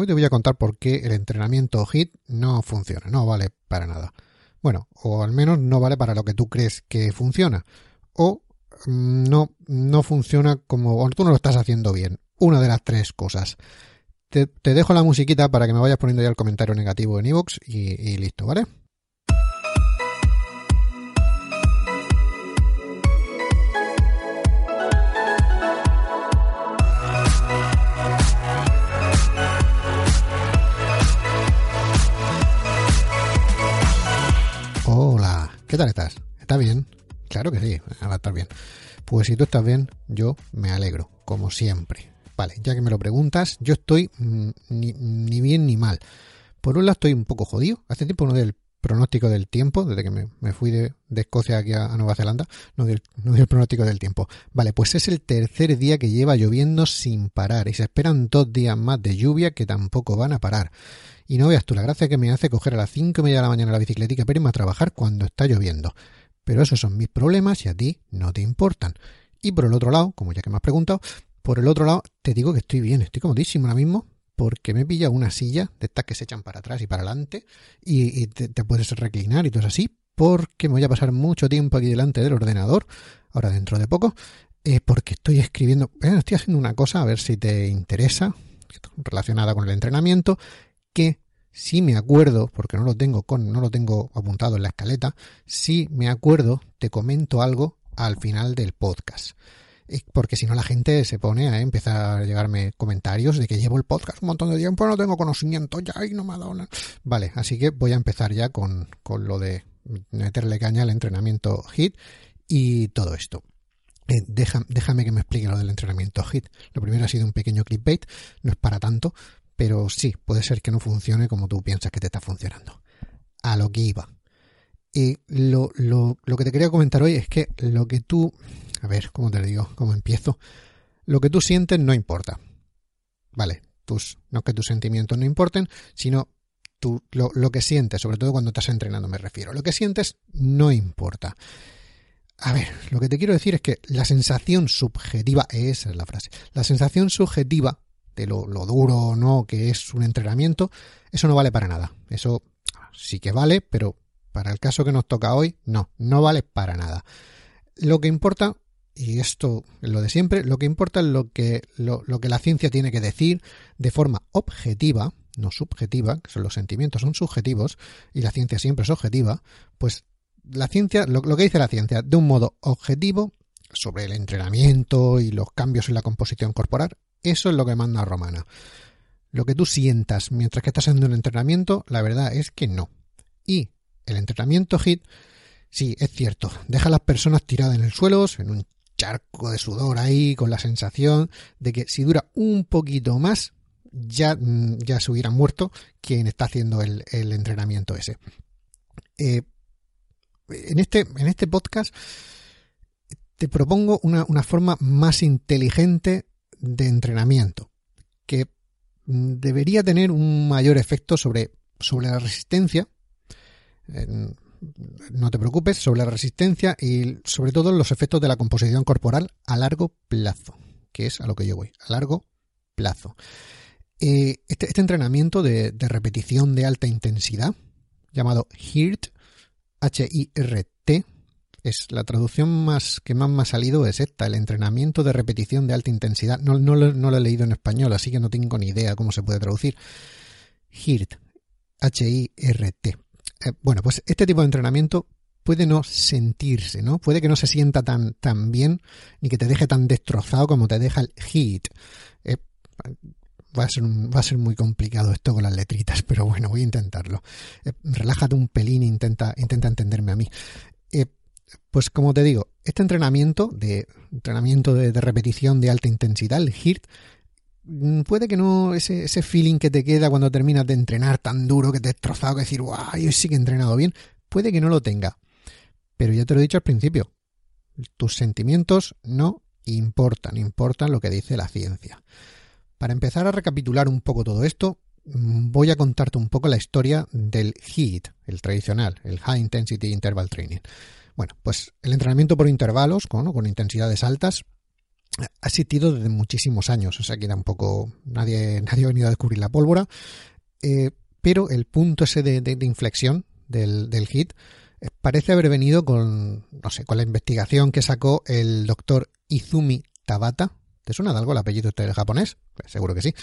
Hoy te voy a contar por qué el entrenamiento HIT no funciona, no vale para nada. Bueno, o al menos no vale para lo que tú crees que funciona. O mm, no, no funciona como o tú no lo estás haciendo bien. Una de las tres cosas. Te, dejo la musiquita para que me vayas poniendo ya el comentario negativo en iVoox y, y listo, ¿vale? Tal estás? ¿Estás bien? Claro que sí, va a estar bien. Pues si tú estás bien, yo me alegro, como siempre. Vale, ya que me lo preguntas, yo estoy mm, ni, ni bien ni mal. Por un lado estoy un poco jodido. Hace tiempo no del pronóstico del tiempo, desde que me, fui de, Escocia aquí a, Nueva Zelanda, no del, no del pronóstico del tiempo. Vale, pues es el tercer día que lleva lloviendo sin parar y se esperan dos días más de lluvia que tampoco van a parar. Y no veas tú la gracia que me hace coger a las cinco y media de la mañana la bicicletica para irme a trabajar cuando está lloviendo. Pero esos son mis problemas y a ti no te importan. Y por el otro lado, como ya que me has preguntado, por el otro lado te digo que estoy bien, estoy comodísimo ahora mismo porque me he pillado una silla de estas que se echan para atrás y para adelante y, te, puedes reclinar y todo así porque me voy a pasar mucho tiempo aquí delante del ordenador, ahora dentro de poco, eh, porque estoy escribiendo, eh, estoy haciendo una cosa a ver si te interesa relacionada con el entrenamiento que si me acuerdo, porque no lo tengo con, no lo tengo apuntado en la escaleta, si me acuerdo, te comento algo al final del podcast. Porque si no la gente se pone a empezar a llegarme comentarios de que llevo el podcast un montón de tiempo, no tengo conocimiento ya y no me ha dado. Vale, así que voy a empezar ya con, con lo de meterle caña al entrenamiento HIT y todo esto. Eh, déjame que me explique lo del entrenamiento HIT. Lo primero ha sido un pequeño clickbait, no es para tanto, pero sí, puede ser que no funcione como tú piensas que te está funcionando. A lo que iba. Y lo, lo, lo que te quería comentar hoy es que lo que tú a ver, ¿cómo te lo digo? ¿Cómo empiezo? Lo que tú sientes no importa. Vale, tus, no que tus sentimientos no importen, sino tú, lo, lo que sientes, sobre todo cuando estás entrenando me refiero. Lo que sientes no importa. A ver, lo que te quiero decir es que la sensación subjetiva, esa es la frase, la sensación subjetiva de lo, lo duro o no que es un entrenamiento, eso no vale para nada. Eso sí que vale, pero para el caso que nos toca hoy, no, no vale para nada. Lo que importa y esto es lo de siempre, lo que importa es lo que, la ciencia tiene que decir de forma objetiva, no subjetiva, que son los sentimientos son subjetivos y la ciencia siempre es objetiva, pues la ciencia, lo, lo que dice la ciencia de un modo objetivo sobre el entrenamiento y los cambios en la composición corporal, eso es lo que manda Romana. Lo que tú sientas mientras que estás haciendo un entrenamiento, la verdad es que no. Y el entrenamiento HIT, sí, es cierto, deja a las personas tiradas en el suelo, en un charco de sudor ahí, con la sensación de que si dura un poquito más, ya, mm, ya se hubiera muerto quien está haciendo el, el entrenamiento ese. Eh, en, este, en este podcast te propongo una, una forma más inteligente de entrenamiento, que mm, debería tener un mayor efecto sobre, sobre la resistencia, no te preocupes sobre la resistencia y sobre todo los efectos de la composición corporal a largo plazo, que es a lo que yo voy, a largo plazo. Eh, este, este, entrenamiento de, repetición de alta intensidad, llamado HIRT, H-I-R-T, es la traducción más que más me ha salido es esta, el entrenamiento de repetición de alta intensidad. No, no, lo, no lo he leído en español, así que no tengo ni idea cómo se puede traducir. HIRT, H-I-R-T. Eh, bueno, pues este tipo de entrenamiento puede no sentirse, ¿no? Puede que no se sienta tan, tan bien ni que te deje tan destrozado como te deja el HIT. Eh, va, a ser un, va a ser muy complicado esto con las letritas, pero bueno, voy a intentarlo. Eh, relájate un pelín e intenta, intenta entenderme a mí. Pues como te digo, este entrenamiento de entrenamiento de, repetición de alta intensidad, el HIRT, puede que no, ese, ese feeling que te queda cuando terminas de entrenar tan duro que te he destrozado, que decir, guau, yo sí que he entrenado bien, puede que no lo tenga. Pero ya te lo he dicho al principio, tus sentimientos no importan, importan lo que dice la ciencia. Para empezar a recapitular un poco todo esto, mm, voy a contarte un poco la historia del HIIT, el tradicional, el High Intensity Interval Training. Bueno, pues el entrenamiento por intervalos, con, con intensidades altas, ha existido desde muchísimos años, o sea que tampoco nadie, nadie ha venido a descubrir la pólvora, eh, pero el punto ese de, inflexión del, del HIT eh, parece haber venido con, no sé, con la investigación que sacó el doctor Izumi Tabata. ¿Te suena de algo el apellido este japonés? Pues seguro que sí.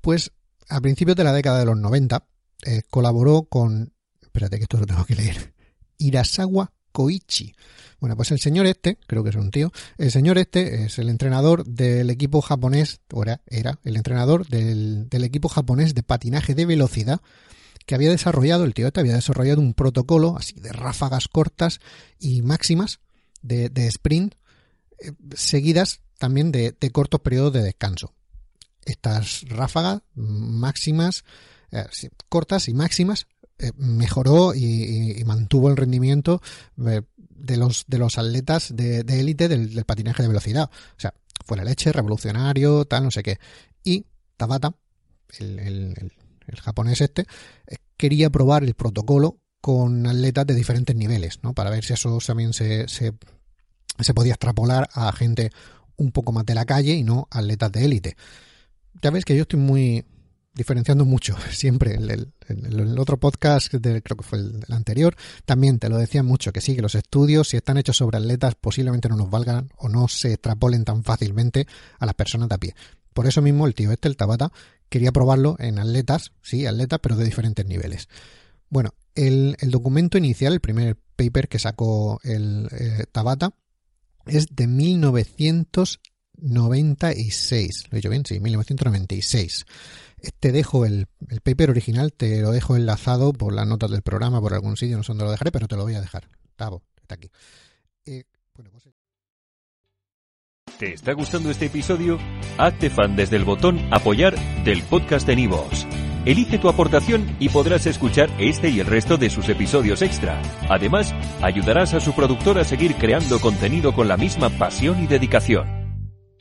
Pues a principios de la década de los 90 eh, colaboró con, espérate que esto lo tengo que leer, Irasawa Koichi. Bueno, pues el señor este, creo que es un tío, el señor este es el entrenador del equipo japonés, ahora era el entrenador del, equipo japonés de patinaje de velocidad que había desarrollado, el tío este había desarrollado un protocolo así de ráfagas cortas y máximas de, sprint eh, seguidas también de, cortos periodos de descanso. Estas ráfagas máximas, eh, cortas y máximas mejoró y, mantuvo el rendimiento eh, de los, de los atletas de élite del, patinaje de velocidad. O sea, fue la leche, revolucionario, tal, no sé qué. Y Tabata, el, japonés este, eh, quería probar el protocolo con atletas de diferentes niveles, ¿no? Para ver si eso también se, se, se podía extrapolar a gente un poco más de la calle y no atletas de élite. Ya ves que yo estoy muy, diferenciando mucho siempre. El, el, otro podcast, creo que fue el, anterior, también te lo decía mucho, que sí, que los estudios, si están hechos sobre atletas, posiblemente no nos valgan o no se extrapolen tan fácilmente a las personas de a pie. Por eso mismo el tío este, el Tabata, quería probarlo en atletas, sí, atletas, pero de diferentes niveles. Bueno, el, documento inicial, el primer paper que sacó el eh, Tabata, es de 1996. ¿Lo he dicho bien? Sí, 1996. Te dejo el, paper original, te lo dejo enlazado por las notas del programa, por algún sitio, no sé dónde lo dejaré, pero te lo voy a dejar. Tavo, está aquí. Eh, pues ¿Te está gustando este episodio? Hazte fan desde el botón Apoyar del podcast de Nivos. Elige tu aportación y podrás escuchar este y el resto de sus episodios extra. Además, ayudarás a su productor a seguir creando contenido con la misma pasión y dedicación.